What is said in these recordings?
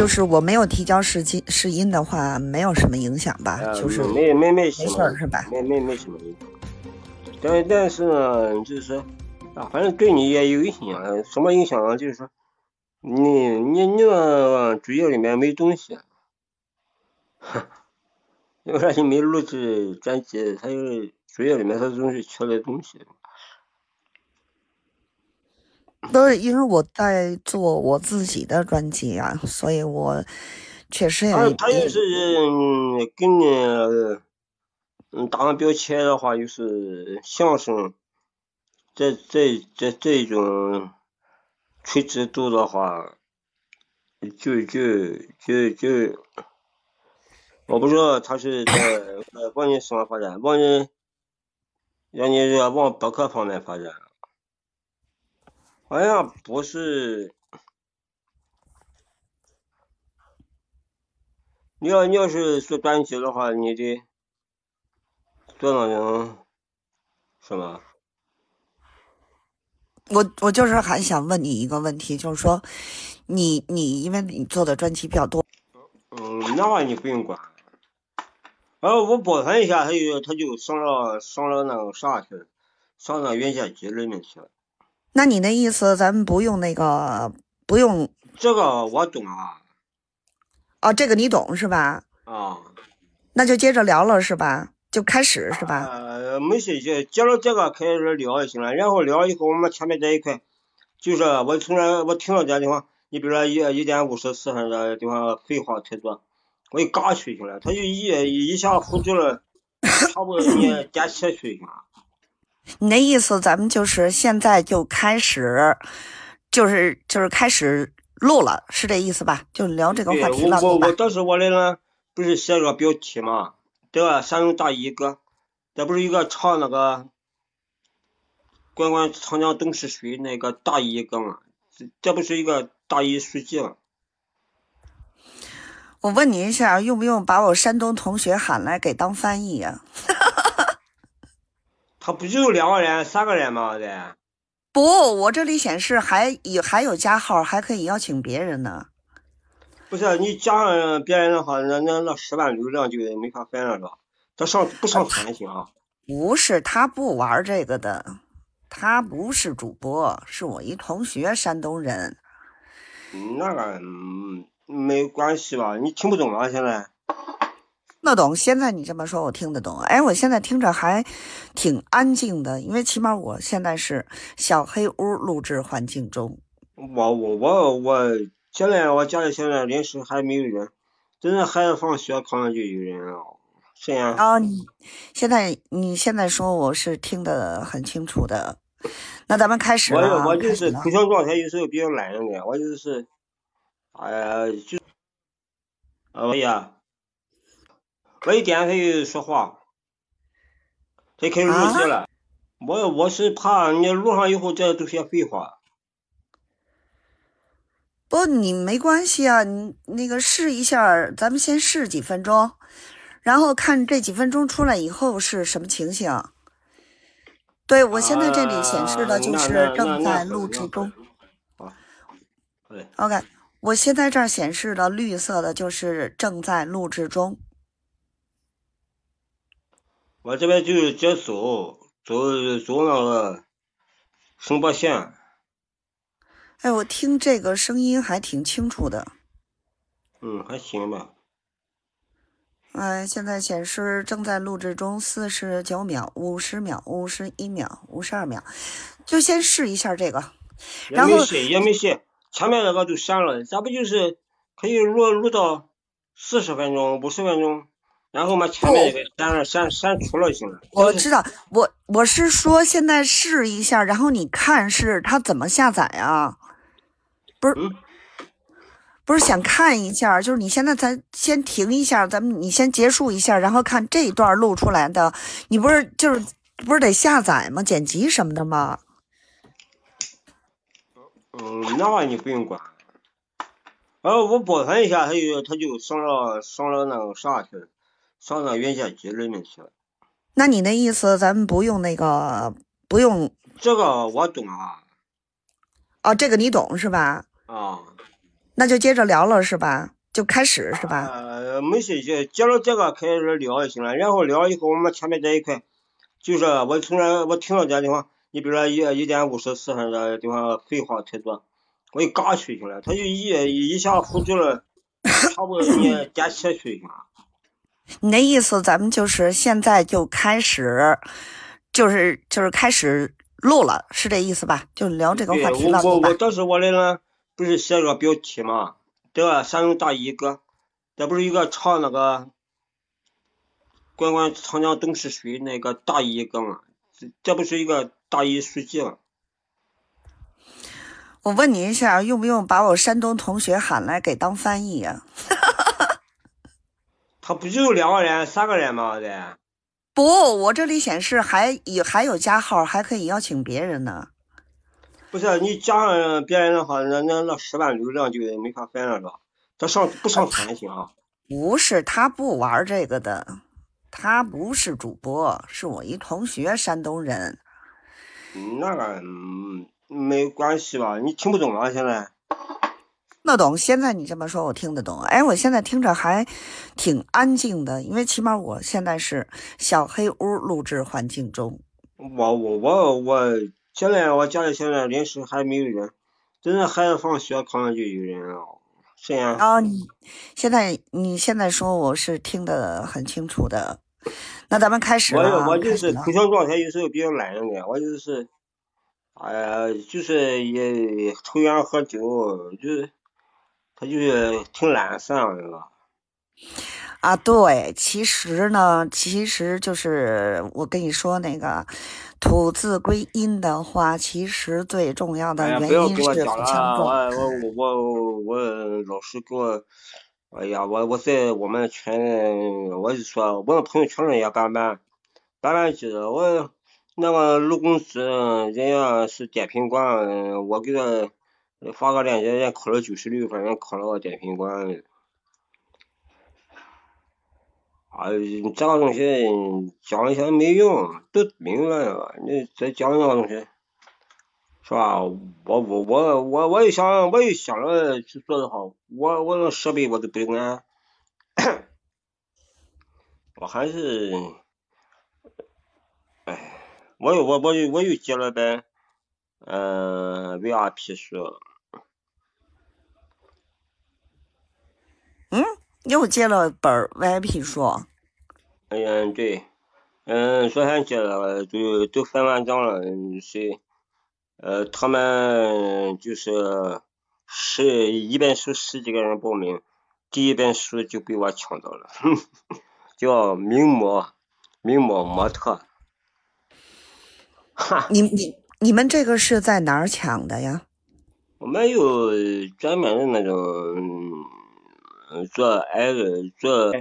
就是我没有提交试机试音的话，没有什么影响吧？呃就是没没没没什么事儿是吧？没没没什么影响。但但是呢，就是说啊，反正对你也有影响。什么影响啊？就是说，你你你那主页里面没东西，因为啥你没录制专辑，它有主页里面它总是缺了东西。不是因为我在做我自己的专辑啊，所以我确实也他他就是嗯给你嗯打上标签的话，就是相声这这这这种垂直度的话，就就就就，我不知道他是在呃往你什么发展，往你让你往博客方面发展，好像不是。你要你要是做专辑的话，你得做那种什么？我我就是还想问你一个问题，就是说，你你因为你做的专辑比较多，嗯，那玩意你不用管。然后我保存一下，他就他就上了上了那个啥去了，上到原件机里面去了。那你那意思咱们不用那个不用这个我懂啊哦，这个你懂是吧？啊。那就接着聊了是吧？就开始是吧？呃，没事，就接着这个开始聊就行了。然后聊以后，我们前面这一块，就是我从来我听到这地方，你比如说一一点五十四分这地方废话太多，我一嘎去行了，他就一一下复制了，差不多你点切去行了。你那意思咱们就是现在就开始，就是就是开始录了，是这意思吧？就聊这个，话题了，我我当时我来呢，不是写个标题嘛，对吧？山东大衣哥，这不是一个唱那个“关关长江东逝水”那个大衣哥嘛？这这不是一个大一书记吗？我问你一下，用不用把我山东同学喊来给当翻译呀、他不就两个人、三个人吗？对，不，我这里显示还有还有加号，还可以邀请别人呢。不是你加上别人的话，那那那十万流量就没法分了是吧？他上不上传行啊？不是，他不玩这个的，他不是主播，是我一同学，山东人。那个嗯没关系吧？你听不懂啊？现在？听得懂，现在你这么说，我听得懂。哎，我现在听着还挺安静的，因为起码我现在是小黑屋录制环境中。我我我我现在我家里现在临时还没有人，真的孩子放学可能就有人了。是呀啊，你现在你现在说我是听得很清楚的，那咱们开始我我就是开始了口腔状态有时候比较懒一点，我就是，哎呀就，哎呀，我一点他就说话，可以开始录啊制了。我我是怕你录上以后这都些废话。不，你没关系啊，你那个试一下，咱们先试几分钟，然后看这几分钟出来以后是什么情形。对，我现在这里显示的就啊是正在录制中。。OK，我现在这儿显示的绿色的就是正在录制中。我这边就是接走走走那个声波线，哎，我听这个声音还挺清楚的。嗯，还行吧。哎，现在显示正在录制中，四十九秒、五十秒、五十一秒、五十二秒，就先试一下这个。然后也没事，也没事，前面那个就删了，咱不就是可以录录到四十分钟、五十分钟，然后嘛前面那个删了删删除了就行了。我知道，我我是说现在试一下，然后你看是它怎么下载啊？不是，嗯不是想看一下，就是你现在咱先停一下，咱们你先结束一下，然后看这一段录出来的，你不是就是不是得下载吗？剪辑什么的吗？嗯，那玩意你不用管。然后我保存一下，它就它就上了上了那个啥去了，上到原件机里面去了。那你那意思咱们不用那个不用这个我懂啊哦，这个你懂是吧？啊，那就接着聊了是吧？就开始是吧？呃，没事，就接着这个开始聊就行了。然后聊以后，我们前面这一块，就是我从这我听到这地方，你比如说一一点五十四分这地方废话太多，我就嘎去行了，他就一一下呼住了，差不多你加起去行了。你那意思，咱们就是现在就开始，就是就是开始录了，是这意思吧？就聊这个话题了，我我当时我的呢，不是写个标题嘛？对吧山东大衣哥，这不是一个唱那个“关关长江东逝水”那个大衣哥吗？这这不是一个大衣书记吗？我问你一下，用不用把我山东同学喊来给当翻译呀？他不就两个人、三个人吗？这不，我这里显示还有还有加号，还可以邀请别人呢。不是你加上别人的话，那那那十万流量就没法分了，是吧？他上不上传行啊？不是，他不玩这个的，他不是主播，是我一同学，山东人。那个没关系吧？你听不懂啊？现在？那懂。现在你这么说，我听得懂。哎，我现在听着还挺安静的，因为起码我现在是小黑屋录制环境中。我我我我。现在我家里现在临时还没有人，等着孩子放学可能就有人了。是呀。啊，你现在你现在说我是听得很清楚的，那咱们开始我我就是头像状态有时候比较懒一点，我就是，哎呀，就是也抽烟喝酒，就是他就是挺懒散的。啊，对，其实呢，其实就是我跟你说那个吐字归音的话，其实最重要的原因是口腔重。我我我我老师给我，哎呀，我我在我们群，我就说，我朋友圈里也办办办办去了，我那个陆公司人家是点评官，我给他发个链接，人家考了九十六分，人考了个点评官。啊，这个东西讲一下没用，都明白了。你再讲那个东西，是吧？我我我我我又想我又想着去做的话，我我那设备我都不安，我还是，哎，我又我我又我又接了本，嗯，VIP 书。嗯。又借了本 VIP 书。嗯，对，嗯，昨天借了，都都分完账了，谁，呃，他们就是十一本书十几个人报名，第一本书就被我抢到了，叫名模，名模模特。哈。你你你们这个是在哪儿抢的呀？我们有专门的那种。做挨个做，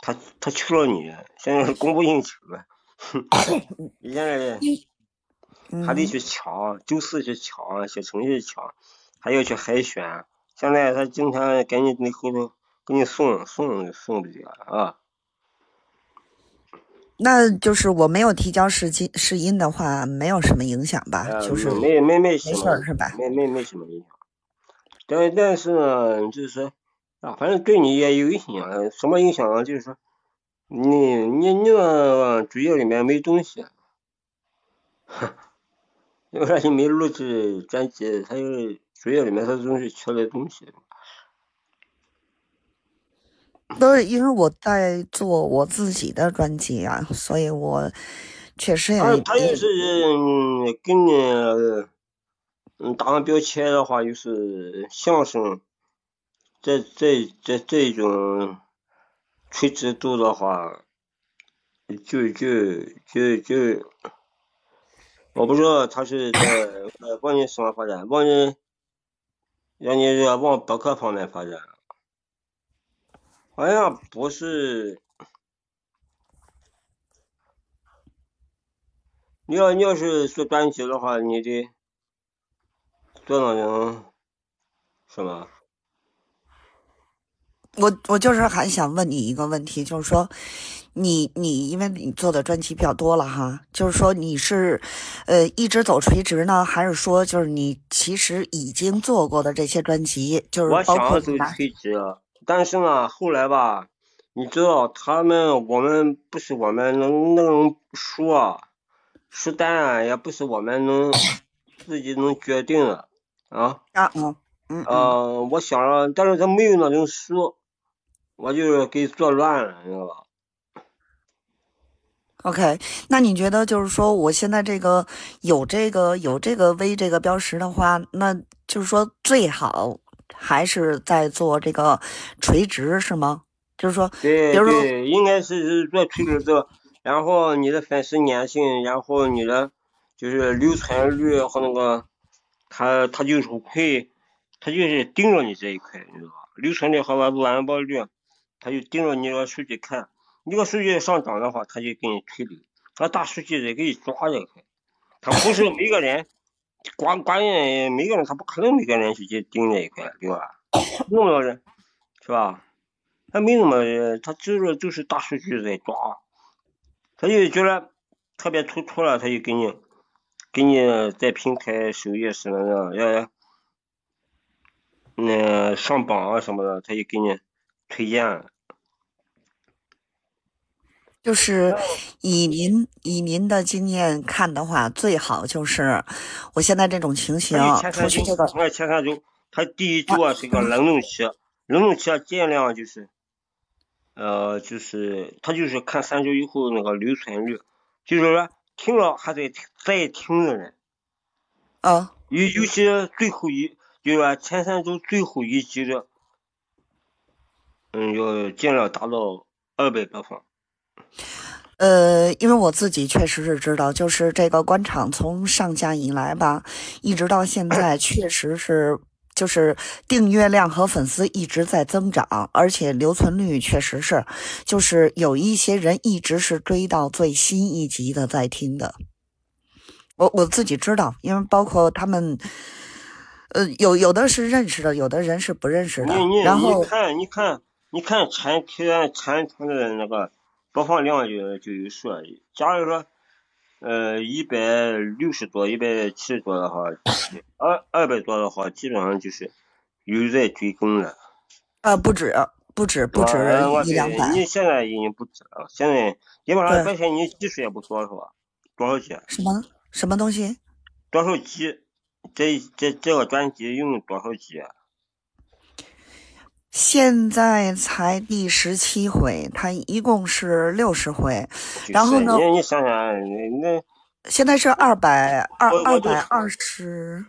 他他求了你，现在是供不应求了，现在 还得去抢，周四去抢，写程序抢，还要去海选，现在他经常给你那后头给你送送送不了啊。那就是我没有提交试金试音的话，没有什么影响吧？就是没没没没事是吧？没没没什么影响，但但是呢，就是说。啊，反正对你也有影响，什么影响啊？就是说，你你你那主页里面没东西，因为啥你没录制专辑，它就主页里面它总是缺了东西。都是因为我在做我自己的专辑啊，所以我确实也。他他就是给你嗯打上标签的话，就是相声。这这这这种垂直度的话，就就就就，我不知道他是在呃往你什么发展，往你让你往博客方面发展，好像不是。你要你要是做专辑的话，你得做那种什么？我我就是还想问你一个问题，就是说，你你因为你做的专辑比较多了哈，就是说你是，呃，一直走垂直呢，还是说就是你其实已经做过的这些专辑，就是包括想走垂直，但是呢，后来吧，你知道他们我们不是我们能那种书啊，书单啊，也不是我们能自己能决定的啊。啊嗯嗯嗯，呃，我想了，但是他没有那种书，我就给做乱了，你知道吧？OK，那你觉得就是说，我现在这个有这个有这个 V 这个标识的话，那就是说最好还是在做这个垂直是吗？就是说，对比如说对，应该是是做垂直做，然后你的粉丝粘性，然后你的就是留存率和那个，他他就是会，他就是盯着你这一块，你知道吧？留存率和完完播率，他就盯着你这个数据看，你这个数据上涨的话，他就给你推理，他大数据得给你抓这一块，他不是每个人，关关键每个人他不可能每个人去去盯这一块，对吧？那么多人，是吧？他没那么，他就是就是大数据在抓，他就觉得特别突出了，他就给你给你在平台首页什么的要那上榜啊什么的，他就给你推荐。就是以您以您的经验看的话，最好就是我现在这种情形前出三周，去这个我前三周，他第一周啊是一个冷冻期，冷冻期啊尽量就是，呃，就是他就是看三周以后那个留存率，就是说听了还在再听的人。啊。尤尤其最后一，就是说前三周最后一集的，嗯，要尽量达到二百播放。呃，因为我自己确实是知道，就是这个官场从上架以来吧，一直到现在，确实是就是订阅量和粉丝一直在增长，而且留存率确实是，就是有一些人一直是追到最新一集的在听的。我我自己知道，因为包括他们，呃，有有的是认识的，有的人是不认识的你你，然后你看你看你看产片产传的那个播放量就就有数了。假如说，呃，一百六十多、一百七十多的话，二二百多的话，基本上就是有在追更了。啊不止不止不止一两百，你现在已经不止了，现在基本上对而且你技术也不多是吧？多少集？什么什么东西？多少集？这这这个专辑用多少集啊？现在才第十七回，它一共是六十回，然后呢你你想想，那那现在是二百二二百二十，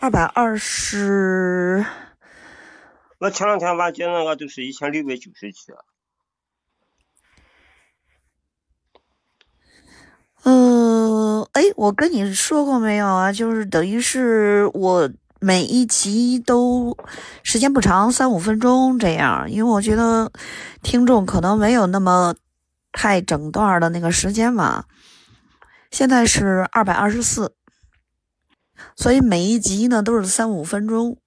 二百二十，我前两天完结那个都是一千六百九十集啊。嗯，哎，我跟你说过没有啊？就是等于是我每一集都时间不长，三五分钟这样，因为我觉得听众可能没有那么太整段的那个时间嘛。现在是二百二十四，所以每一集呢都是三五分钟。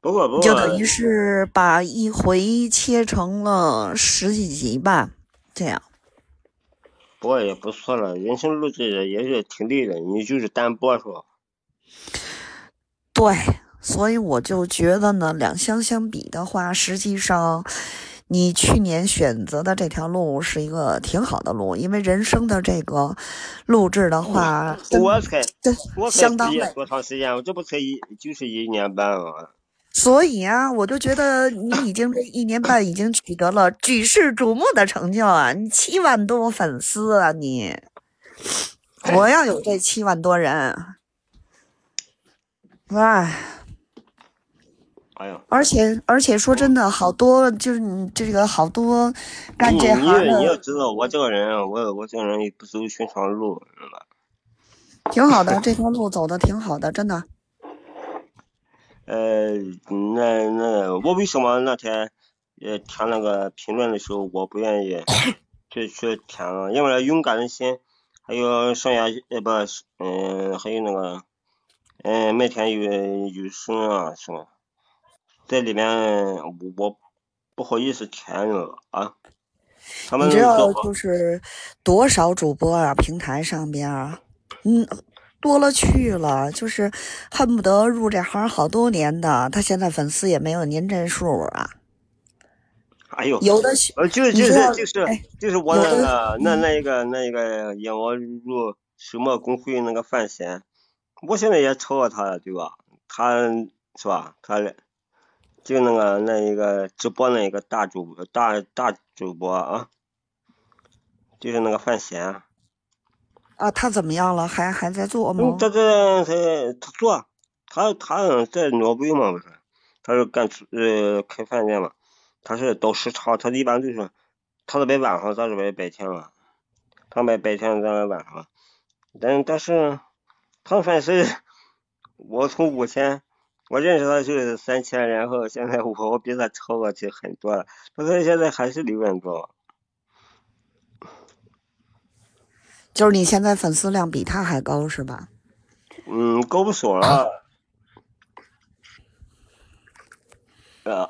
不过不过，就等于是把一回切成了十几集吧，这样。不过也不错了，人生录制也是挺累的，你就是单播是吧？对，所以我就觉得呢，两相相比的话，实际上你去年选择的这条路是一个挺好的路，因为人生的这个录制的话，我才真我才相当累。毕业多长时间？我这不才一就是一年半吗？所以啊，我就觉得你已经这一年半已经取得了举世瞩目的成就啊！你七万多粉丝啊你！我要有这七万多人，唉，哎呀，而且而且说真的，好多就是你这个好多干你这行你你要知道，我这个人啊，我我这个人也不走寻常路，知道吧？挺好的，这条路走的挺好的，真的。呃，那那我为什么那天呃填那个评论的时候，我不愿意去去填了？因为勇敢的心，还有剩下呃不是嗯、还有那个嗯，麦田有有声啊，什么？在里面我不好意思填了啊。他们你知道就是多少主播啊？平台上边啊，嗯，多了去了，就是恨不得入这行好多年的，他现在粉丝也没有您这数啊。哎呦，有的呃，就是就是就是就是我那个那那一个那一个演我入什么公会那个范闲，我现在也超过他了，对吧？他是吧？他就那个那一个直播那一个大主大大主播啊，就是那个范闲。啊，他怎么样了？还还在做吗？他在他他做，他他在挪威嘛不是？他是干呃开饭店嘛。他是倒时差，他一般就是，他是在晚上，咱是在白天嘛。他在白天，咱在晚上。但但是，他反是，我从五千，我认识他就是三千，然后现在我我比他超过去很多了。他说现在还是六万多。就是你现在粉丝量比他还高是吧？嗯，高不少了。啊。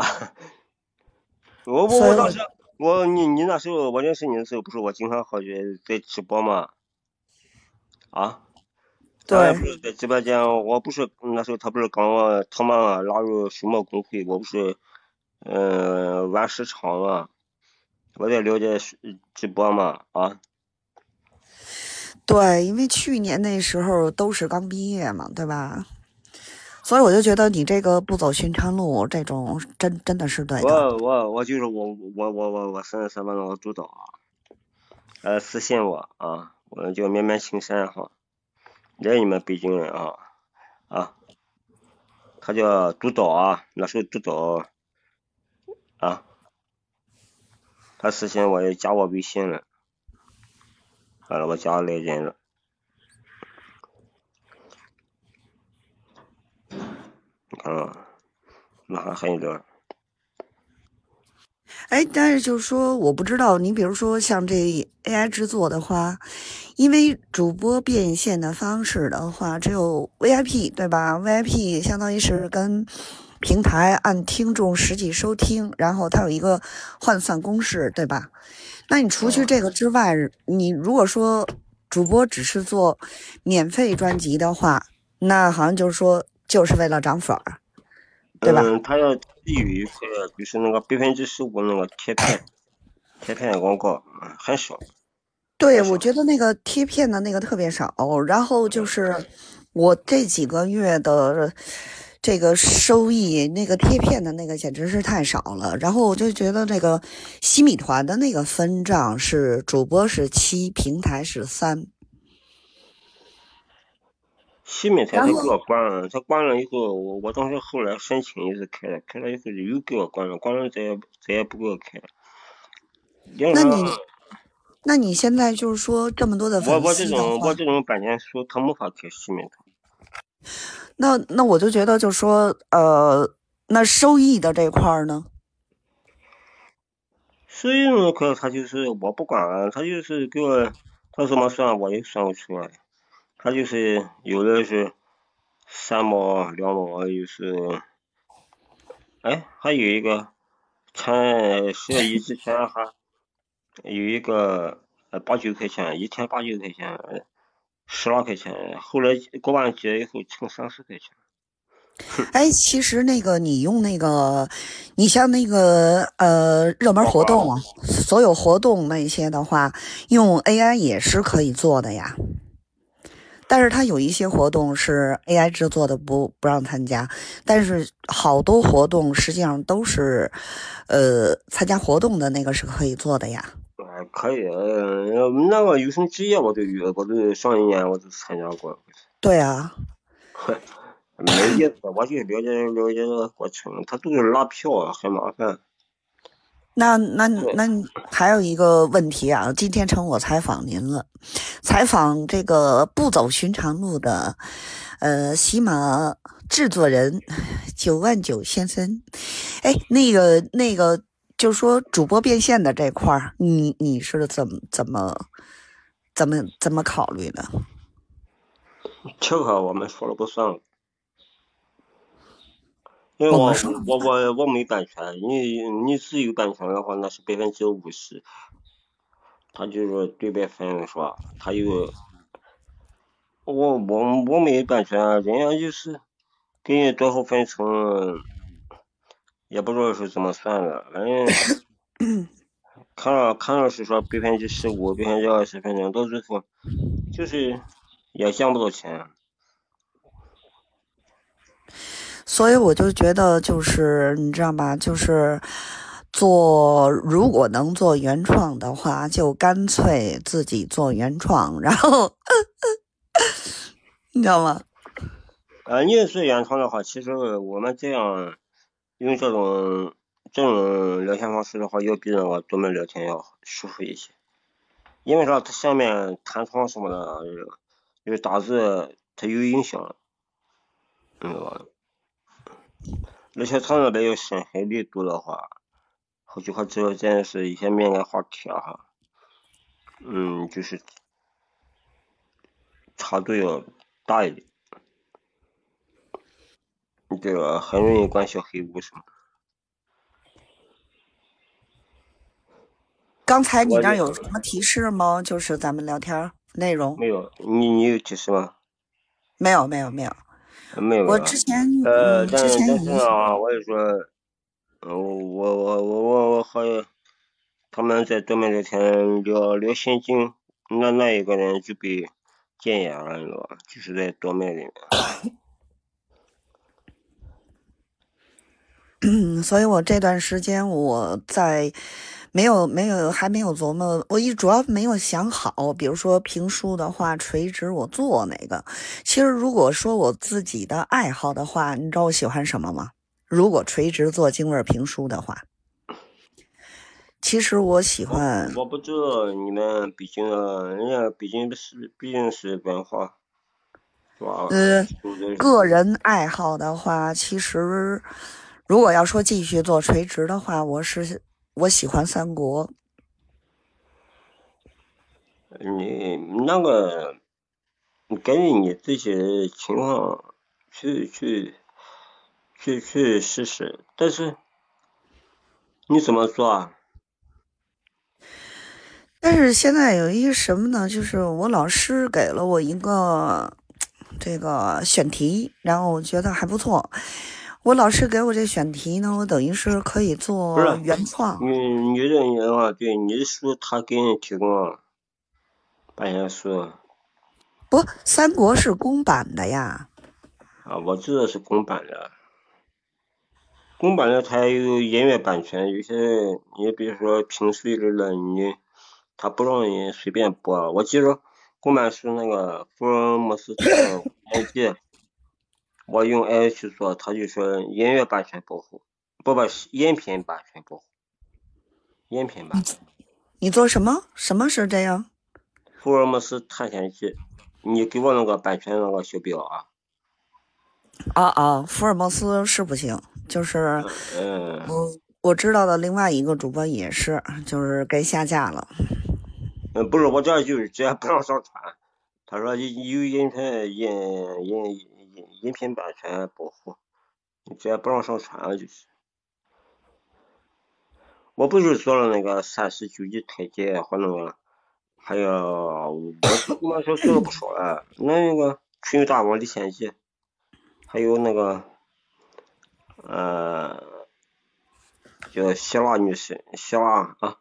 我我我当时我你你那时候我认识你的时候不是我经常好去在直播吗？啊？对。不是在直播间，我不是那时候他不是刚他妈拉入熊猫公会，我不是嗯玩时长嘛，我在了解直播嘛啊。对，因为去年那时候都是刚毕业嘛，对吧？所以我就觉得你这个不走寻常路，这种真真的是对的。我我我就是我我我我我三十三万的我主导啊，呃私信我啊，我叫绵绵青山哈，连你们北京人啊啊，他叫督导啊，那时候督导啊，他私信我也加我微信了，完了我家里人了。嗯，那还很多。哎，但是就是说，我不知道，你比如说像这 AI 制作的话，因为主播变现的方式的话，只有 VIP 对吧？VIP 相当于是跟平台按听众实际收听，然后它有一个换算公式对吧？那你除去这个之外，你如果说主播只是做免费专辑的话，那好像就是说。就是为了涨粉儿，对吧？嗯，他要有一块，就是那个百分之十五那个贴片，贴片广告很少。对，我觉得那个贴片的那个特别少。然后就是我这几个月的这个收益，那个贴片的那个简直是太少了。然后我就觉得那个西米团的那个分账是主播是七，平台是三。西米团他给我关了，他关了以后，我我当时后来申请也是开了，开了以后又给我关了，关了再也再也不给我开了。那你，那你现在就是说这么多的粉丝我我这种我这种版权书他没法开西米团。那那我就觉得就说呃，那收益的这块儿呢？收益那块他就是我不管，他就是给我他怎么算我也算不出来。他就是有的是三毛两毛，就是，哎，还有一个前十一之前还有一个八九块钱，一天八九块钱，十来块钱，后来过完节以后成三十块钱。哎，其实那个你用那个，你像那个呃热门活动，所有活动那些的话，用 AI 也是可以做的呀。但是它有一些活动是 AI 制作的，不不让参加。但是好多活动实际上都是，呃，参加活动的那个是可以做的呀。啊，可以，呃，那个有什么职业我都有，我都上一年我都参加过。对啊。没意思，我就了解了解这个过程，他都是拉票，很麻烦。那那那还有一个问题啊，今天成我采访您了，采访这个不走寻常路的，呃，喜马制作人九万九先生，哎，那个那个，就说主播变现的这块儿，你你是怎么怎么怎么怎么考虑的？这个我们说了不算。因为我我我我我没版权，你你只有版权的话，那是百分之五十，他就是对半分是吧？他有，我我我没有版权啊，人家就是给你多少分成，也不知道是怎么算的，反正看了看了是说百分之十五、百分之二十，反正到最后就是也挣不到钱。所以我就觉得，就是你知道吧，就是做如果能做原创的话，就干脆自己做原创，然后 你知道吗？呃，你是原创的话，其实我们这样用这种这种聊天方式的话，要比那个多门聊天要舒服一些。因为啥？它下面弹窗什么的，就是打字它有影响，知道吧？而且它那边有深海力度的话，好几块直播间是一些敏感话题哈，嗯，就是差度要大一点，这个很容易关小黑屋什么。刚才你那儿有什么提示吗？就是咱们聊天儿内容没有，你你有提示吗？没有，没有，没有。没有。我之前呃，之前已经但是啊，我也说，呃，我我我我我和他们在对面聊天聊聊心经，那那一个人就被禁言了，你知道吧？就是在多麦里面。所以我这段时间我在没有没有还没有琢磨，我一主要没有想好，比如说评书的话，垂直我做哪个？其实如果说我自己的爱好的话，你知道我喜欢什么吗？如果垂直做京味评书的话，其实我喜欢我不知道你们北京的，人家北京是毕竟是文化，是吧？呃说的是个人爱好的话，其实如果要说继续做垂直的话，我是我喜欢三国。你那个，你根据你自己的情况去去去去试试，但是你怎么做啊？但是现在有一个什么呢？就是我老师给了我一个 这个选题，然后我觉得还不错。我老师给我这选题呢，我等于是可以做原创。你你这人的话，对你的书他给你提供版权书不，三国是公版的呀。啊，我知道是公版的，公版的它有音乐版权，有些你比如说评书的了，你他不让你随便播。我记着公版是那个福尔摩斯探案记，我用 AI 去做，他就说音乐版权保护，不不，音频版权保护，音频版。你做什么？什么是这样？福尔摩斯探险记，你给我那个版权那个小表啊。啊啊，福尔摩斯是不行，就是嗯，我我知道的另外一个主播也是，就是该下架了。嗯，不是，我这就是直接不让上传。他说有有音频音音音音频版权保护，你直接不让上传了就是。我不是做了那个三十九级台阶和那个，还有我我说做了不少了，那那个群大王历险记，还有那个呃叫希腊女神希腊啊。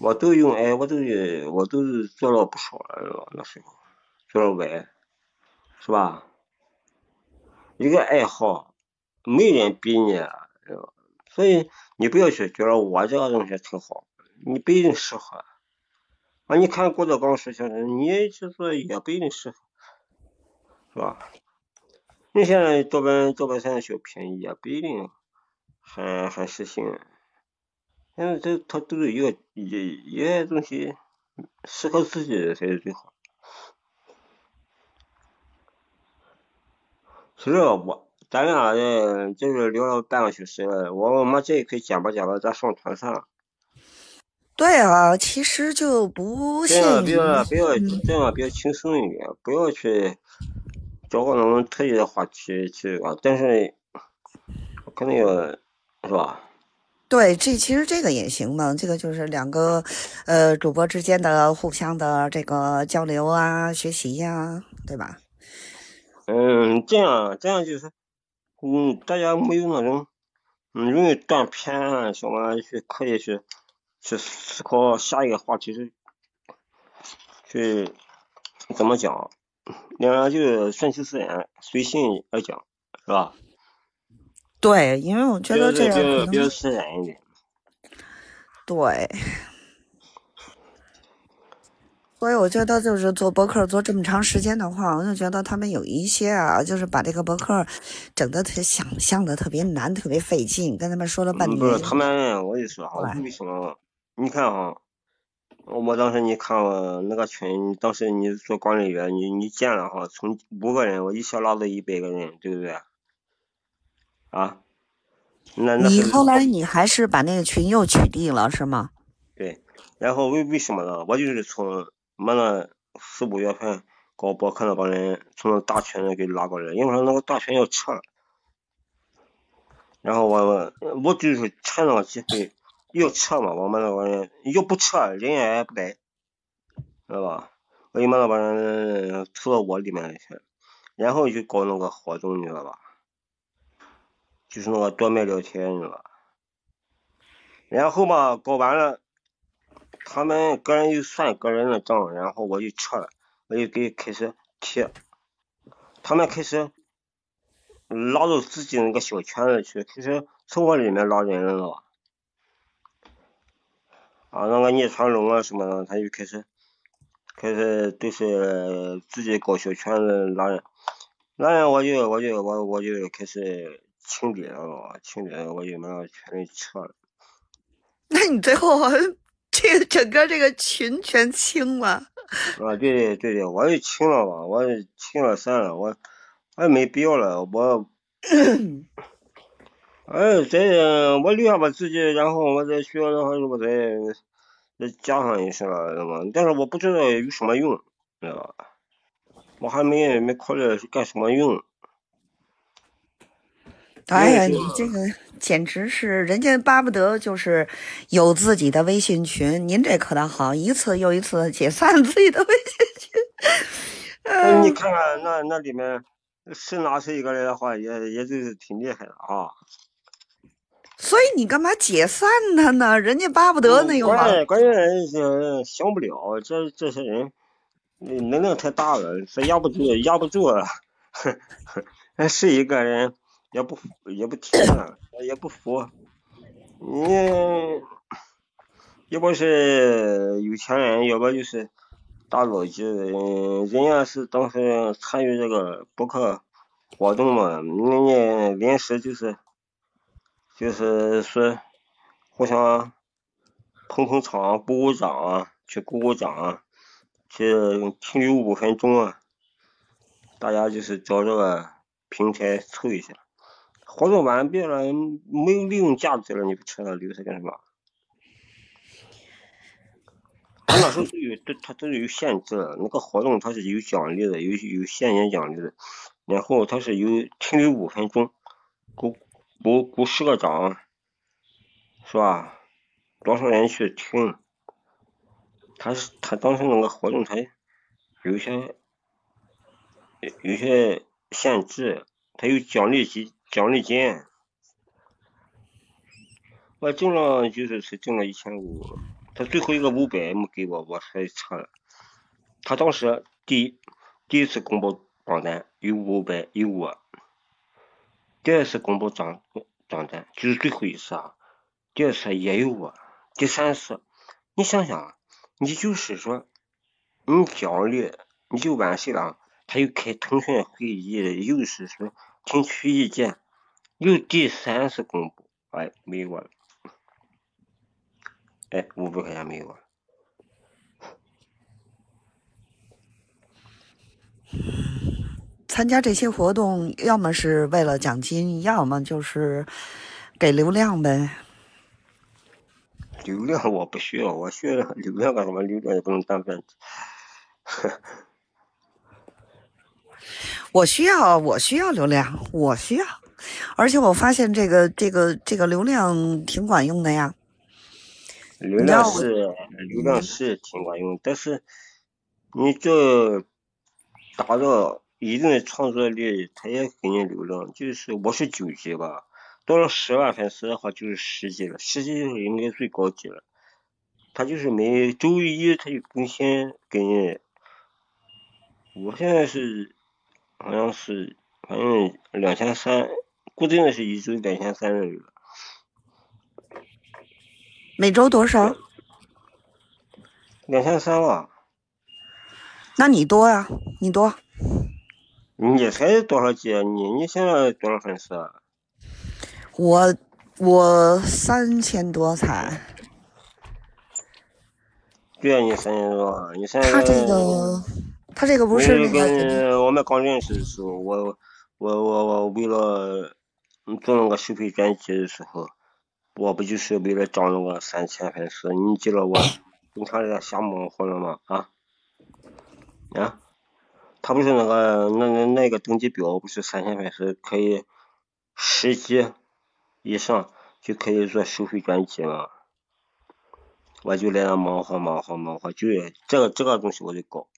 我都用哎，我都用我都做了不少了，那时候做了歪，是吧？一个爱好，没人逼你，是吧？所以你不要去觉得我这个东西挺好，你不一定适合。啊，你看郭德纲说相声，你其实也不一定适合，是吧？你现在豆瓣豆瓣上小品也不一定很很实行。现在这他都是一个一一些东西适合自己才是最好。其实我咱俩这就是聊了半个小时了，我们这也可以剪吧剪吧，咱上传上。对啊，其实就不这样比限于较比较嗯这样比较轻松一点，不要去找个那种特意的话题去啊。但是可能要是吧？对，这其实这个也行嘛，这个就是两个呃主播之间的互相的这个交流啊、学习呀、对吧？嗯，这样这样就是，嗯，大家没有那种嗯容易断片啊什么，去可以去去思考下一个话题是去怎么讲，两人就顺其自然，随性而讲，是吧？对，因为我觉得这样比较比较自然一点。对，所以我觉得就是做博客做这么长时间的话，我就觉得他们有一些啊，就是把这个博客整的特想象的特别难，特别费劲，跟他们说了半嗯，天。不是他们，我就说哈，对为什么？你看哈，我当时你看我那个群，当时你做管理员，你你建了哈，从五个人我一下拉到一百个人，对不对？啊？那那你后来你还是把那个群又取缔了是吗？对，然后为为什么呢？我就是从我那四五月份搞博客那帮人从那大群里给拉过来，因为说那个大群要撤了，然后我我就是趁那个机会要撤嘛，我们那帮人要不撤人也不来，知道吧？我就把那帮人投到我里面去，然后就搞那个活动，你知道吧？就是那个多麦聊天，你知道吧？然后嘛，搞完了，他们个人又算个人的账，然后我就撤了，我就给开始贴，他们开始拉到自己那个小圈子去，开始从我里面拉人了吧？啊，那个聂传龙啊什么的，他就开始开始都是自己搞小圈子拉人，拉人我就我就我我就开始清理了，清理了我就把那个群里撤了。那你最后这个整个这个群全清了？啊，对对对对，我也清了吧，我也清了算了，我我也没必要了，我，哎，再我留下我自己，然后我再需要的话，我再再加上一些了，知道？但是我不知道有什么用，知道吧？我还没没考虑干什么用。哎呀，你这个简直是人家巴不得就是有自己的微信群，您这可倒好，一次又一次地解散自己的微信群。那你嗯，看看那那里面是拿出一个来的话，也也就是挺厉害的啊。所以你干嘛解散他呢？人家巴不得那个关嘛。键关键是行不了，这这些人嗯能量太大了，这压不住，压不住啊。是一个人也不也不听啊，也不服。你要不是有钱人，要不就是大佬级的人，人家是当时参与这个博客活动嘛，人家临时就是就是说互相捧捧场、鼓鼓掌啊，去鼓鼓掌啊，去停留五分钟啊，大家就是找这个平台凑一下。活动完毕了，没有利用价值了，你不吃了留着干什么？他那时候都有，都他都有限制，那个活动它是有奖励的，有有现金奖励的，然后它是有停留五分钟，鼓鼓鼓十个掌，是吧？多少人去听？他是他当时那个活动，他有些有些限制，他有奖励金奖励金。我挣了就是才挣了一千五，他最后一个五百没给我，我还差了。他当时第一第一次公布榜单有五百有我，第二次公布账账单就是最后一次啊，第二次也有我，第三次你想想，你就是说你奖励你就完事了，他又开腾讯会议，又是说听取意见，又第三次公布，哎没有我了。哎，五百块钱没有啊？参加这些活动，要么是为了奖金，要么就是给流量呗。流量我不需要，我需要流量干什么？流量也不能当饭吃。我需要，我需要流量，我需要，而且我发现这个这个这个流量挺管用的呀。流量是流量是挺管用，但是你这达到一定的创作力，他也给你流量。就是我是九级吧，到了十万粉丝的话就是十级了，十级就应该最高级了。他就是每周一他就更新给你。我现在是好像是反正两千三，固定的是一周两千三的每周多少？两千三吧。那你多呀，你多。你才多少级？你你现在多少粉丝啊？我我三千多才。对啊，你三千多，你现在。他这个，他这个不是那个。我们刚认识的时候，我我我我为了做那个收费专辑的时候。我不就是为了涨那个三千粉丝？你记得我 经常在瞎忙活了吗？啊？啊？他不是那个那那那个登记表不是三千粉丝可以十级以上就可以做收费专辑吗？我就在那忙活忙活忙活，就这个这个东西我就搞，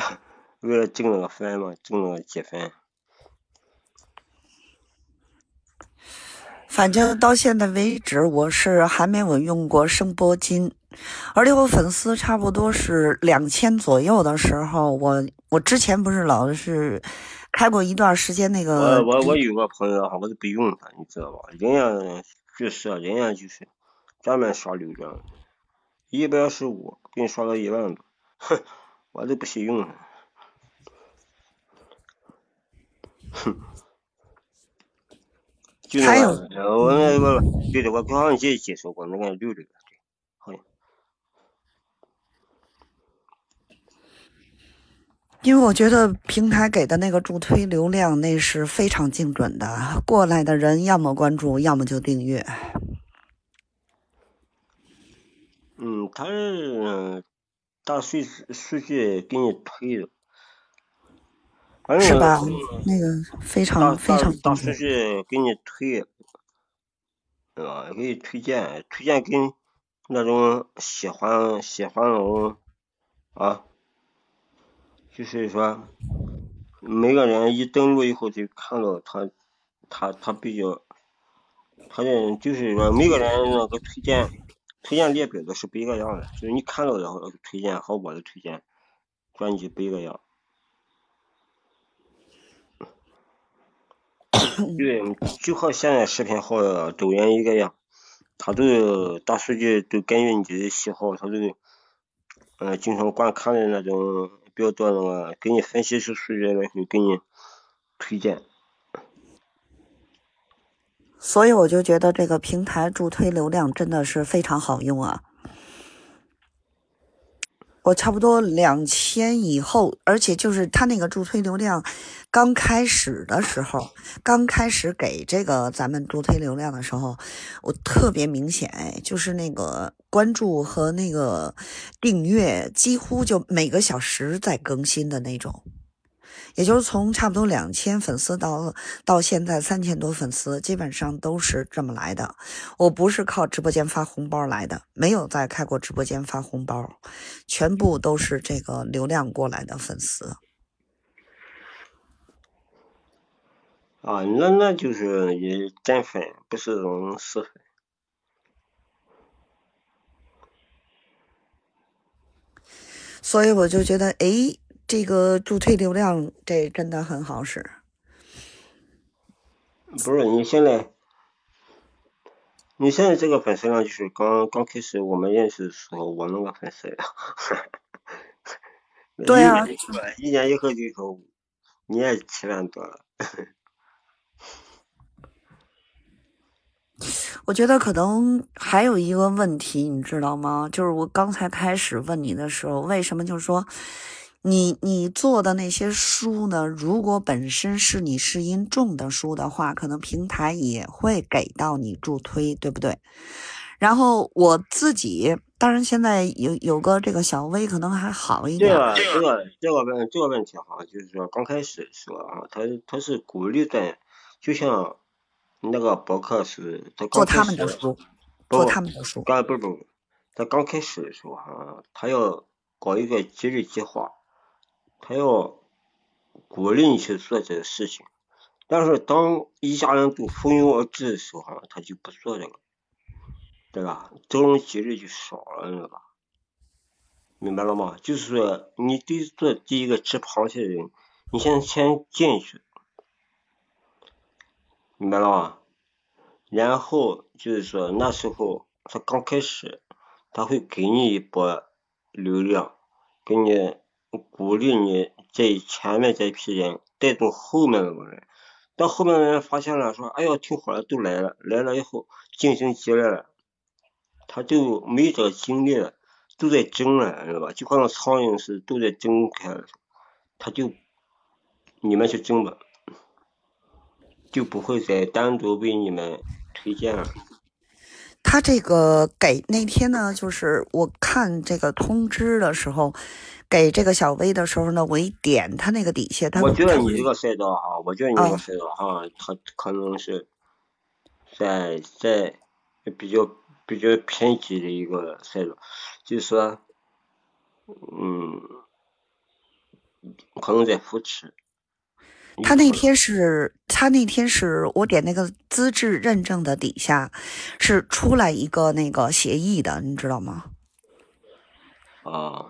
为了挣那个分嘛，挣那个积分。反正到现在为止，我是还没有用过声波金，而且我粉丝差不多是两千左右的时候，我我之前不是老是开过一段时间那个。我我我有个朋友哈，我都不用他，你知道吧？人家就是人家就是专门刷流量，一百二十五给你刷到一万多，哼，我都不惜用了，哼。还有，我那个对的，我好像也介绍过那个六六，对，好像。因为我觉得平台给的那个助推流量那是非常精准的，过来的人要么关注，要么就订阅。嗯，他是大数数据给你推的。是吧？那个非常非常大数据给你推，啊，给你推荐，推荐给那种喜欢喜欢那种啊，就是说每个人一登录以后就看到他他他比较，他的就是说每个人那个推荐推荐列表的是不一个样的，就是你看到的推荐和我的推荐专辑不一个样。对，就和现在视频号、抖音一个样，他都大数据都根据你的喜好，他都嗯经常观看的那种比较多那个，给你分析出数据来，就给你推荐。所以我就觉得这个平台助推流量真的是非常好用啊。我差不多两千以后，而且就是他那个助推流量刚开始的时候，刚开始给这个咱们助推流量的时候，我特别明显，哎，就是那个关注和那个订阅几乎就每个小时在更新的那种。也就是从差不多两千粉丝到到现在三千多粉丝，基本上都是这么来的。我不是靠直播间发红包来的，没有在开过直播间发红包，全部都是这个流量过来的粉丝。啊，那那就是也真粉，不是那种死粉。所以我就觉得，哎。这个助推流量，这真的很好使。不是你现在，你现在这个粉丝量就是刚刚开始我们认识的时候我那个粉丝量。对啊。一年以后就说你也七万多了。我觉得可能还有一个问题，你知道吗？就是我刚才开始问你的时候，为什么就是说？你你做的那些书呢？如果本身是你试音重的书的话，可能平台也会给到你助推，对不对？然后我自己当然现在有有个这个小微可能还好一这点。个这个这个问这个问题哈，就是说刚开始说啊，他他是鼓励在，就像那个博客是，他做他们的书，不做他们的书。刚不是不是，他刚开始的时候哈，他要搞一个激励计划，他要鼓励你去做这个事情，但是当一家人都蜂拥而至的时候，他就不做这个，对吧？这种几率就少了，你知道吧？明白了吗？就是说，你得做第一个吃螃蟹的人，你先先进去，明白了吗？然后就是说那时候他刚开始，他会给你一波流量，给你鼓励你在前面这批人带动后面的人，到后面的人发现了说，哎呀挺火了，都来了，来了以后竞争激烈了，他就没这个精力了，都在争了，知道吧？就好像苍蝇是都在争开了，他就你们去争吧，就不会再单独为你们推荐了。他这个给那天呢，就是我看这个通知的时候，给这个小薇的时候呢，我一点他那个底下，他我觉得你这个赛道啊，我觉得你这啊个赛道哈，他可能是在在比较比较偏激的一个赛道，就是说，嗯，可能在扶持。他那天是，他那天是我点那个资质认证的底下，是出来一个那个协议的，你知道吗？啊，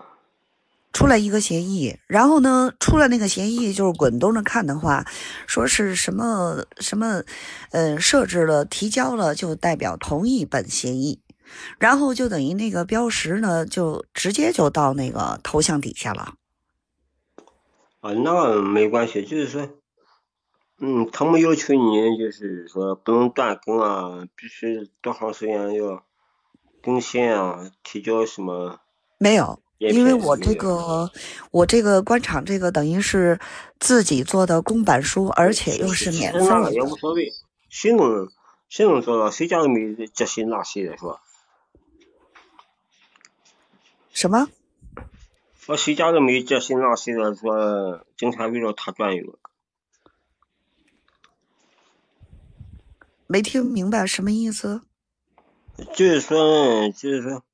出来一个协议，然后呢，出了那个协议，就是滚动着看的话，说是什么什么，呃，设置了提交了就代表同意本协议，然后就等于那个标识呢，就直接就到那个头像底下了。啊，那没关系，就是说，嗯，他们要求你就是说不能断更啊，必须多长时间要更新啊，提交什么没有，因为我这个我这个官场这个等于是自己做的公版书，而且又是免费的也。无所谓，谁能谁能做到？谁家都没这谁那谁的是吧？什么？说谁家都没这谁那谁的，说经常围绕他转悠。没听明白什么意思？就是说，就是说，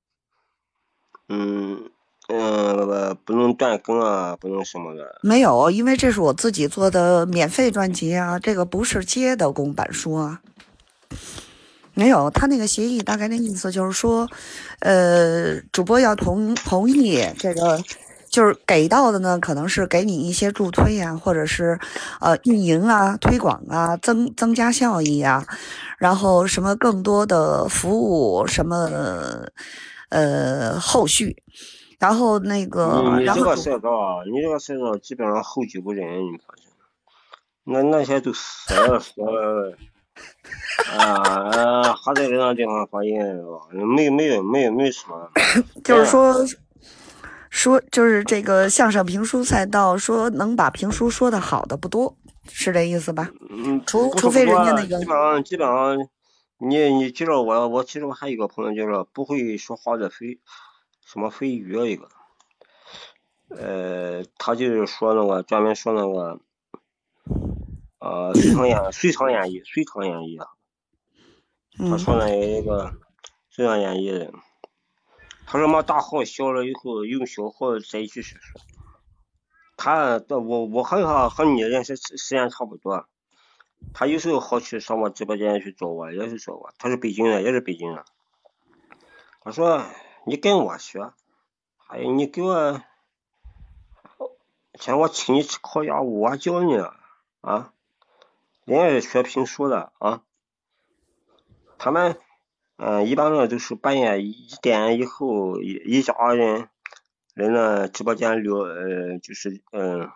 嗯嗯，不能断更啊，不能什么的。没有，因为这是我自己做的免费专辑啊，这个不是接的公版书啊。没有，他那个协议大概那意思就是说，呃，主播要同同意这个，就是给到的呢，可能是给你一些助推啊，或者是呃运营啊、推广啊、增增加效益啊，然后什么更多的服务什么呃后续，然后那个你你这个赛道啊，你这个赛道基本上后继无人，你发现？那那些都死了死了，啊，还在这样地方发言是吧？没没有没有没有什么。就是说，说就是这个相声评书赛道，说能把评书说的好的不多，是这意思吧？嗯，除除非人家那个基本上基本上，你你记着我我其实我还有一个朋友就是不会说话的飞什么飞鱼啊一个，呃，他就是说那个专门说那个，呃，隋唐演隋唐演义隋唐演义啊，他嗯，说那一个隋唐演义的，他说嘛大号小了以后用小号在一起去说，他的我我和他和你认识时间差不多。他有时候好去上我直播间去找我，也是找我。他是北京的，也是北京的。他说：“你跟我学，还有你给我，请我请你吃烤鸭，我教你啊。人家是学评书的啊。他们嗯、一般呢就是半夜一点以后，一一家人来那直播间聊，呃，就是嗯。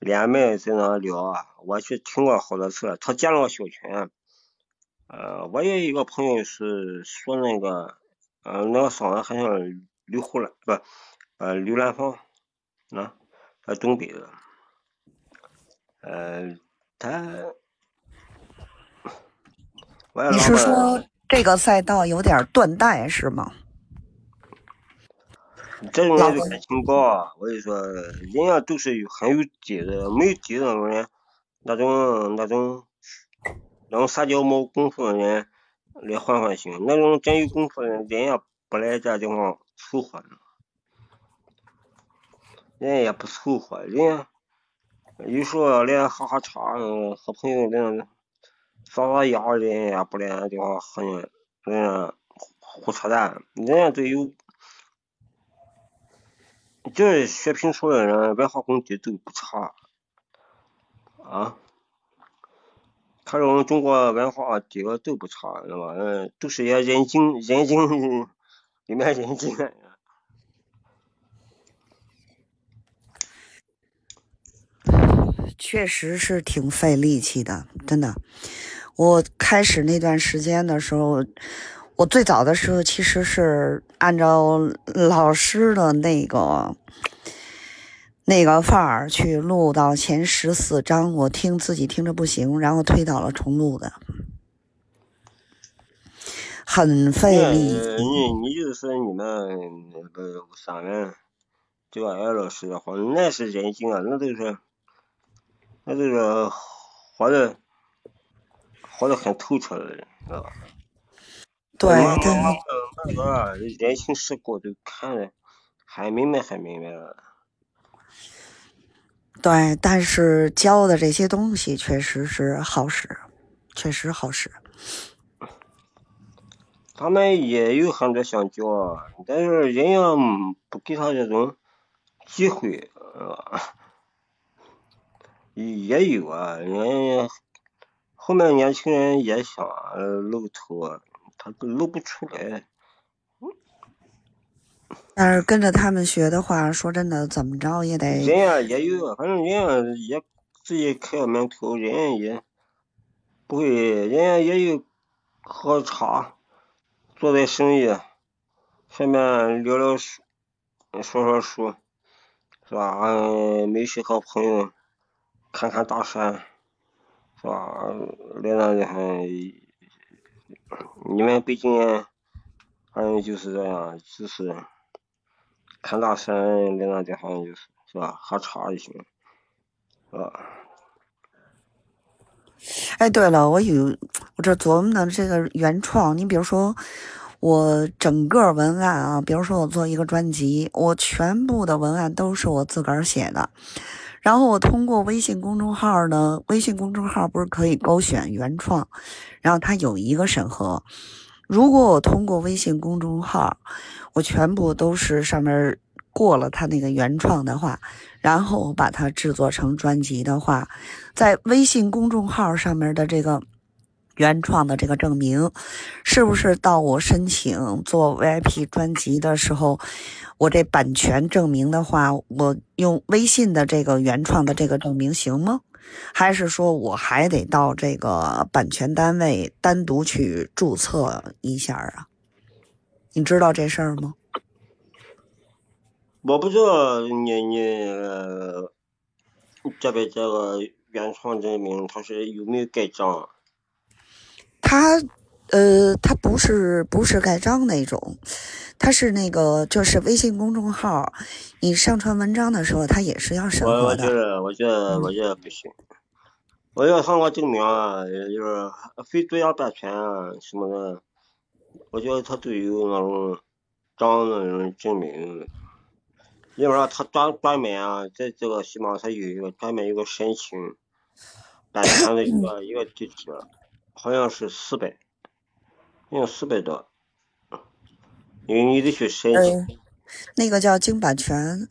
连麦在那聊啊，我去听过好多次。他建了个小群，呃，我也有一个朋友是说那个，呃，那个嗓子好像刘胡兰，不，呃，刘兰芳，啊，呃东北的，呃，他，我也你是说这个赛道有点断代是吗？这种人就感情高啊！我跟你说，人家都是有很有底的，没有底的那种人，那种那种那种撒娇没功夫的人来换换行，那种真有功夫的人，人家不来这地方凑合呢，人家也不凑合，人家有时候来喝喝茶，和朋友那撒撒牙，人也不来地方和人家胡扯淡，人家都有。这学评书的人文化功底都不差啊，看着我们中国文化底子都不差，知道吧？嗯，都是些人精人精里面人精。确实是挺费力气的，真的。我开始那段时间的时候。我最早的时候其实是按照老师的那个那个范儿去录到前十四章，我听自己听着不行，然后推倒了重录的，很费力。你你就是说你们那个三人就俺老师的话，那是人性啊，那都是那都是活的活的很透彻的人，知道吧？对对，那个人情世故都看的很明白，很明白了。对，但是教的这些东西确实是好使，确实好使。他们也有很多想教，但是人家不给他这种机会，也有啊，人后面年轻人也想露头。他露不出来，但是跟着他们学的话，说真的，怎么着也得。人家也有，反正人家也自己开个门口，人家也不会，人家也有喝茶，做点生意，顺便聊聊书，说说书，是吧？没事和朋友看看大山，是吧？来那里还。你们北京，反正就是这样，就是看大山在那地方就是是吧，喝茶就行，是吧？哎，对了，我有我这琢磨的这个原创，你比如说我整个文案啊，比如说我做一个专辑，我全部的文案都是我自个儿写的。然后我通过微信公众号呢，微信公众号不是可以勾选原创，然后它有一个审核。如果我通过微信公众号，我全部都是上面过了它那个原创的话，然后我把它制作成专辑的话，在微信公众号上面的这个。原创的这个证明，是不是到我申请做 VIP 专辑的时候，我这版权证明的话，我用微信的这个原创的这个证明行吗？还是说我还得到这个版权单位单独去注册一下啊？你知道这事儿吗？我不知道你你这边这个原创证明它是有没有盖章？它，呃，他不是不是盖章那种，他是那个就是微信公众号，你上传文章的时候，他也是要审核的。我觉得，我觉得，我觉得不行。我要通过证明啊，也就是非独家版权啊什么的，我觉得他都有那种章那种证明。要不然他专专门啊，在这个喜马他有一个专门有个申请版权的一个 一个地址。好像是四百，好像四百多，因为你得去申请。那个叫经版权，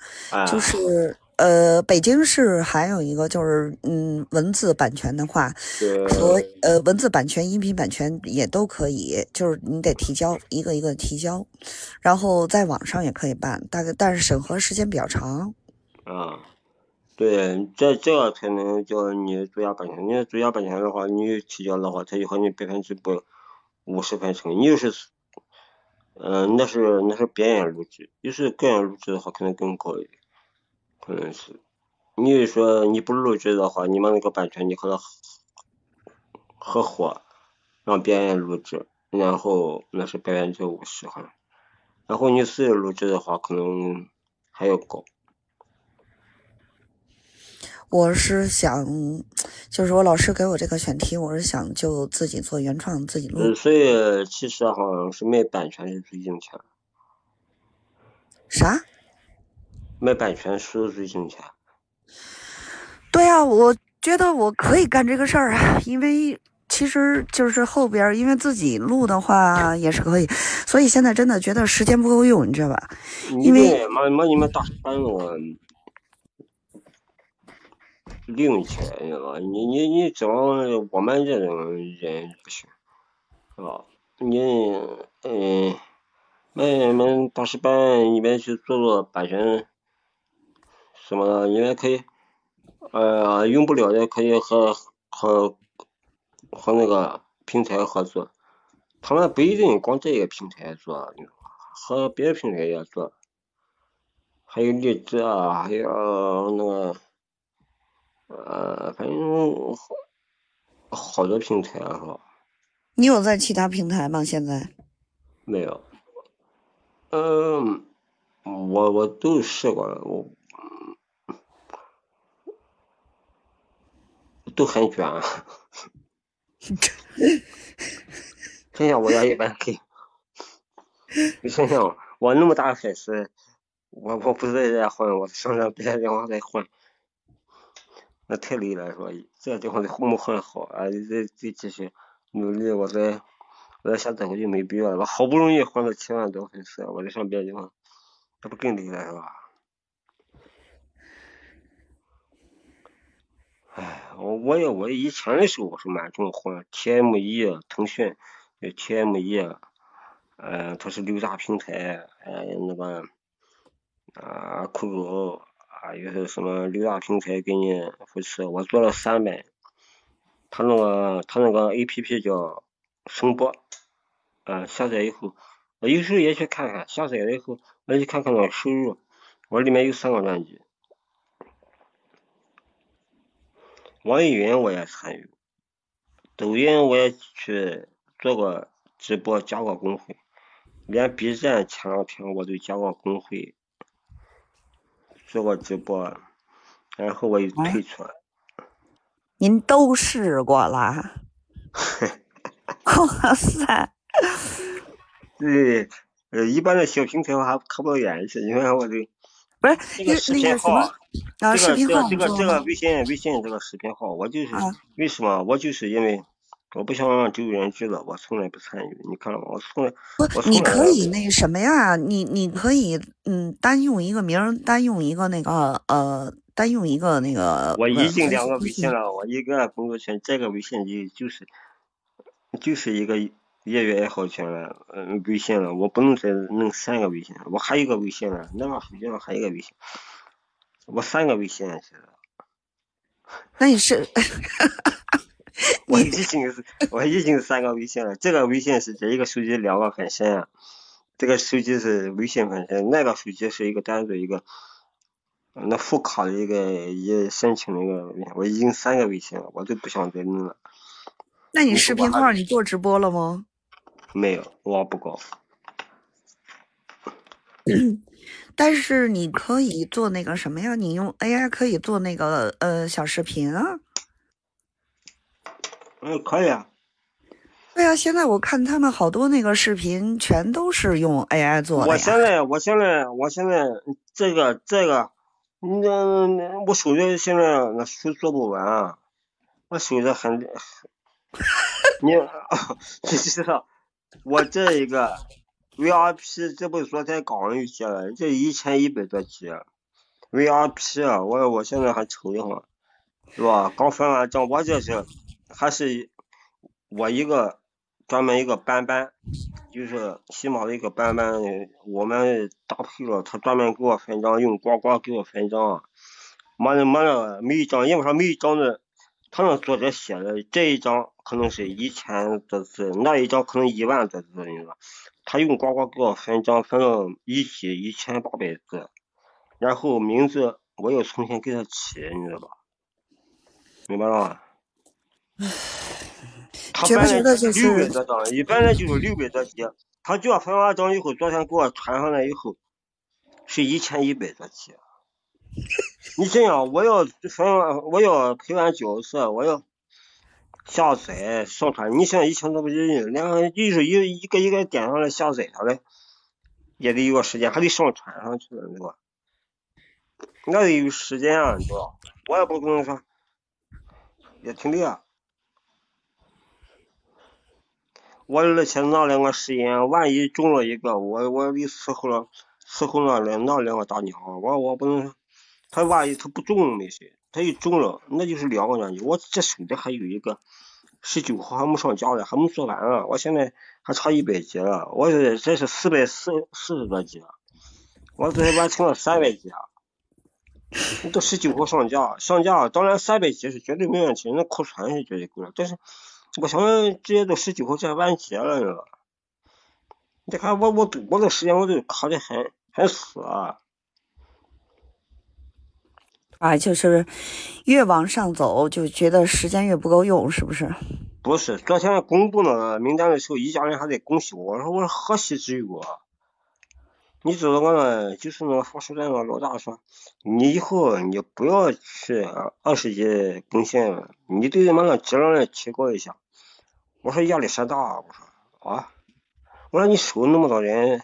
就是呃，北京市还有一个就是嗯，文字版权的话，和呃文字版权、音频版权也都可以，就是你得提交一个一个提交，然后在网上也可以办，大概但是审核时间比较长。啊。对，这这个才能叫你独家版权。你独家版权的话，你提交的话，他就和你百分之百五十分成。你要是，嗯，那是那是别人录制，要是个人录制的话，可能更高一点，可能是。你说你不录制的话，你们那个版权你和他合伙让别人录制，然后那是百分之五十，好像。然后你自己录制的话，可能还要高。我是想，就是我老师给我这个选题，我是想就自己做原创，自己录。嗯，所以其实好像是卖版权是最挣钱。啥？卖版权是最挣钱。对啊，我觉得我可以干这个事儿啊，因为其实就是后边因为自己录的话也是可以，所以现在真的觉得时间不够用，你知道吧？因为利用钱，你知道吧？你你你指望我们这种人不行，是吧？你嗯，那你们大师班，你们去做做版权什么的，你们可以。呃，用不了的可以和和和那个平台合作，他们不一定光这个平台做，和别的平台也做，还有荔枝啊，还有那个呃，反正好好多平台是吧？你有在其他平台吗？现在？没有。嗯，我我都试过了，我。都很卷，想想我要一般黑，你想想我那么大粉丝，我我不是在家混，我上上别的地方在混，那太累了是吧？这个地方得混不混好啊？再再继续努力，我再我再下载回去没必要了。我好不容易混了七万多粉丝，我再上别的地方，那不更累了是吧？哎，我我也我以前的时候我是蛮重混，TME 腾讯，TME，呃，它是六大平台，呃，那个啊酷狗啊，有些什么六大平台给你扶持，我做了三百，他那个他那个 APP 叫声波，啊，下载以后，我有时候也去看看，下载了以后，我去看看那个收入，我里面有三个专辑。网易云我也参与，抖音我也去做过直播，加过公会，连 B 站前两天我都加过公会，做过直播，然后我又退出了。您都试过了？哇塞！对，呃，一般的小平台我还看不到颜色，因为我的不是那个视频号这个这个这个微信微信这个视频号，我就是为什么？我就是因为我不想让周人知道，我从来不参与。你看了吗？我从来不，你可以那什么呀？你你可以嗯，单用一个名，单用一个那个呃，单用一个那个。我已经两个微信了，我一个工作群，这个微信就就是就是一个业余爱好群了，嗯，微信了，我不能再弄三个微信，我还有一个微信了，那个手机上还有一个微信。我三个微信现在，那你是？我已经是我已经三个微信了。这个微信是这一个手机两个分身，这个手机是微信分身，那个手机是一个单独一个，那副卡的一个一申请的一个。我已经三个微信了，我都不想再弄了。那你视频号你做直播了吗？没有，我不搞。但是你可以做那个什么呀？你用 AI 可以做那个呃小视频啊。嗯，可以啊。对啊，现在我看他们好多那个视频全都是用 AI 做的。我现在，我现在，我现在这个这个，那那我手机现在那书做不完，啊我手机很，你 你知道，我这一个。VIP 这不是昨天搞了一些了，这一千一百多集。VIP 啊，我我现在还愁得慌是吧？刚分完账，我这是还是我一个专门一个班班，就是起码的一个班班，我们搭配了，他专门给我分账，用呱呱给我分账。妈的妈的，每一张因为他每一张的，他那作者写的这一张可能是一千多字，那一张可能一万多字，你知道。他用呱呱给我分账分了一起一千八百字，然后名字我又重新给他起，你知道吧？明白了吗？他本来六百多张，一般来就是六百多集，他叫分完章以后，昨天给我传上来以后，是一千一百多集。你这样，我要分完，我要配完角色，我要下载上传。你像以前都不人，两个就是一一个一个点上来下载下来，也得有个时间，还得上传上去了，对吧？那得有时间啊，你知道？我也不跟你说，也挺累啊。我而且那两个实验，万一中了一个，我我得伺候了伺候那两那两个大娘，我我不能，他万一他不中没事，他一中了，那就是两个人我这手里还有一个十九号还没上架呢，还没做完啊，我现在还差一百级了，我这这是四百四四十多集，我这完成了三百级啊。你到十九号上架，上架当然三百级是绝对没问题，那库存是绝对够了，但是。我想直接都十九号线完结了，是吧？你看我我我这时间我都卡的很很死啊！啊，就是越往上走就觉得时间越不够用，是不是？不是，昨天公布那个名单的时候，一家人还在恭喜我，我说我说何喜之有啊！你知道我那就是那个发书站那老大说，你以后你不要去二十级更新了，你对他妈那质量提高一下。我说压力山大，我说啊，我说你收那么多人，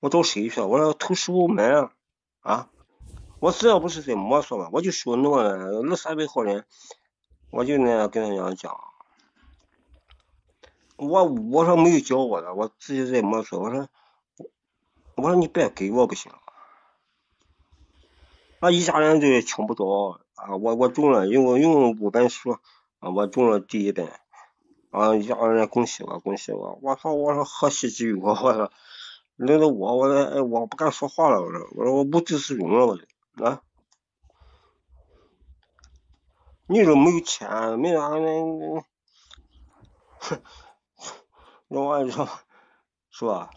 我找谁去？我说投十五门啊，我只要不是在摸索吧，我就收那么二三百号人，我就那样跟他娘讲。我我说没有教我的，我自己在摸索。我说我说你别给我不行，啊一家人都抢不着啊！我我中了，用用五本书啊，我中了第一本。啊！一家人恭喜我，恭喜我！我操！我说何喜之有？我说，领着我，我哎，我不敢说话了。我说，我说我无地自容了。我就啊，你说没有钱，没啥那，哼，那玩意儿是吧？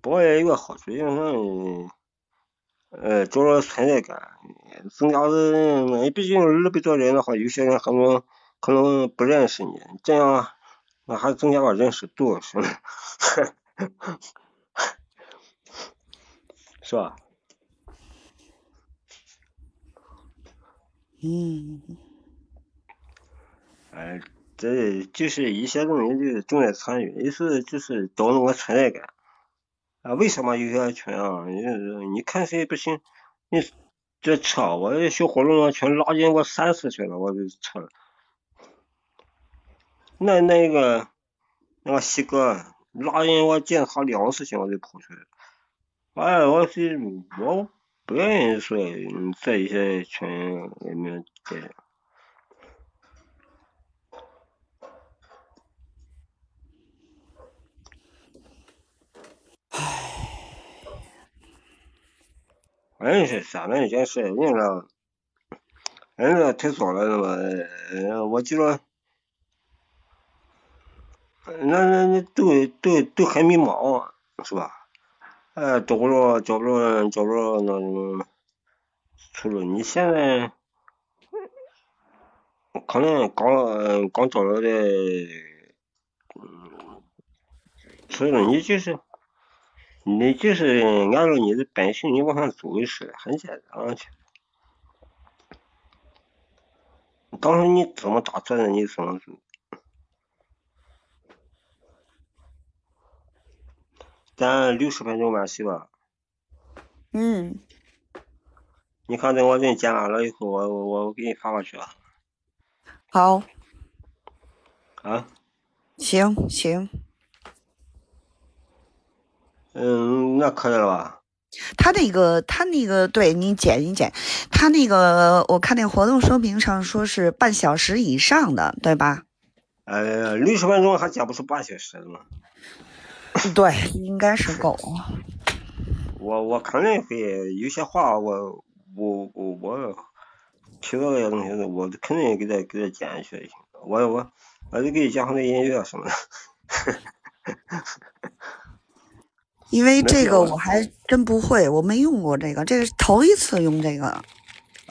不过也有个好处，就是呃，找找存在感。增加的，毕竟二百多人的话，有些人可能可能不认识你，这样那还增加个认识度，是吧？是吧？嗯。哎，这就是一些东西就是重在参与，意思就是找那个存在感。啊，为什么有些群啊？你你看谁不行，你。这车，我这小火龙全拉进我三次去了，我这车。那那个那个西哥拉进我检查两次，我就跑出来了。哎，我是我不愿意说在一些群里面这反正是咱们一件事，人家，人家太早了，那么，我记得，那那那都都都很迷茫，是吧？哎，找不着，找不着，找不着那种出路。你现在可能刚刚找着的，嗯，出路你就是。你就是按照你的本性，你往上走就是了，很简单。当时你怎么打算的，你怎么走。咱六十分钟完事吧。嗯。你看等我给你剪完了以后，我我我给你发过去啊。好。啊。行行。嗯，那可以了吧？他那个，他那个，对你剪一剪，他那个，我看那活动说明上说是半小时以上的，对吧？呃，六十分钟还剪不出半小时吗？对，应该是够。我我肯定会有些话，我我我我提到那些东西，我肯定给他给他剪下去。我我我就给你讲那音乐什么的。因为这个我还真不会，我没用过这个，这是头一次用这个。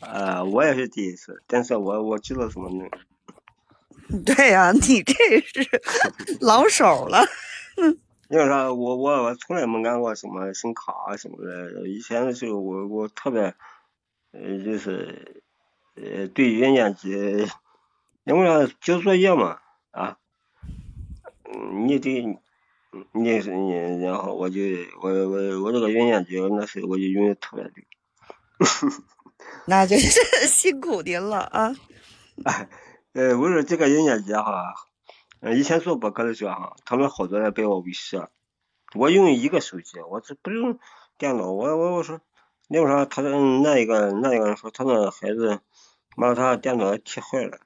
呃，我也是第一次，但是我我知道怎么弄。对呀、你这是 老手了。因为啥，我我我从来没干过什么声卡啊什么的。以前的时候，我我特别，呃，就是，呃，对原件机，因为啥交作业嘛，啊，嗯，你得，嗯你是你，然后我就我我我这个原件机那时候我就用的特别对。那就是辛苦您了啊！哎呃，我说这个原件机哈，呃，以前做博客的时候哈，他们好多人被我威胁，我用一个手机，我这不用电脑，我我我说，那为啥他的那一个那一个人说他那孩子把他电脑踢坏了，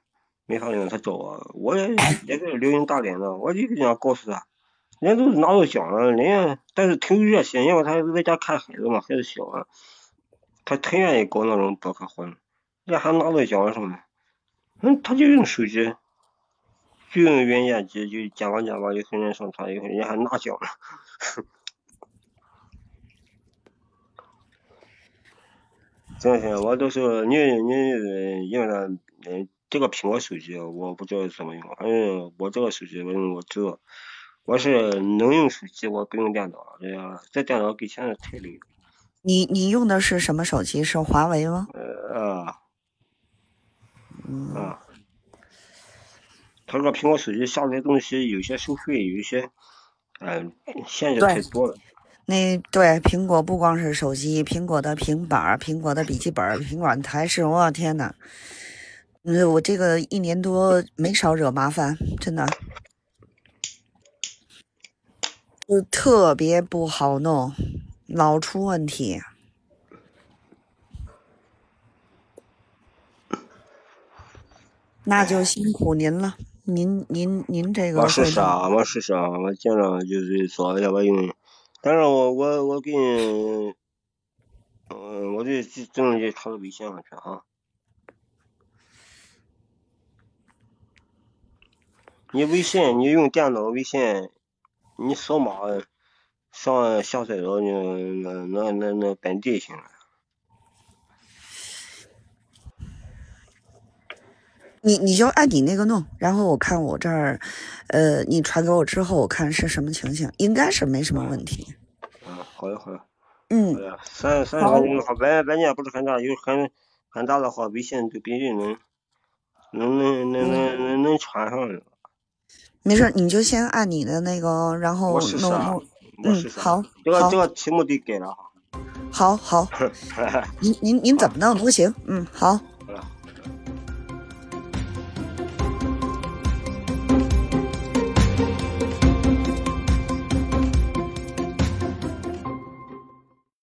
没法用，他找我，我也 也是流云大连的，我就跟人家告诉他，人家都拿到奖了，人家但是挺热心，因为他在家看孩子嘛，孩子小啊，他挺愿意搞那种博客活动，人家还拿到奖什么的。嗯，他就用手机，就用原件机，就剪吧剪吧，就很人上传，以后人家还拿奖 了。行行，我到时候你你因为？嗯，这个苹果手机我不知道怎么用，反正我这个手机我我知道，我是能用手机，我不用电脑。哎呀，这电脑给钱太累了。你你用的是什么手机？是华为吗？呃啊嗯，啊，他这个苹果手机下载东西有些收费，有些嗯、限制太多了。那对苹果不光是手机，苹果的平板儿、苹果的笔记本儿、苹果的台式，我天呐，嗯，我这个一年多没少惹麻烦，真的，就特别不好弄，老出问题。那就辛苦您了，您您您这个我试会弄试啊，我试试啊，我尽量就是说要不用，但是我我我给你，嗯、我就只只能就插到微信上去哈。你微信，你用电脑微信，你扫码上下载到那那那那那本地行了。你你就按你那个弄，然后我看我这儿，呃，你传给我之后，我看是什么情形，应该是没什么问题。嗯，好的好的。嗯三三十好分钟的话，本本也不是很大，有很很大的话，微信就必须能能能能能能能传上来。没事，你就先按你的那个，然后弄嗯。好好这个这个题目得改了哈。好好，您您您怎么弄都行。嗯，好。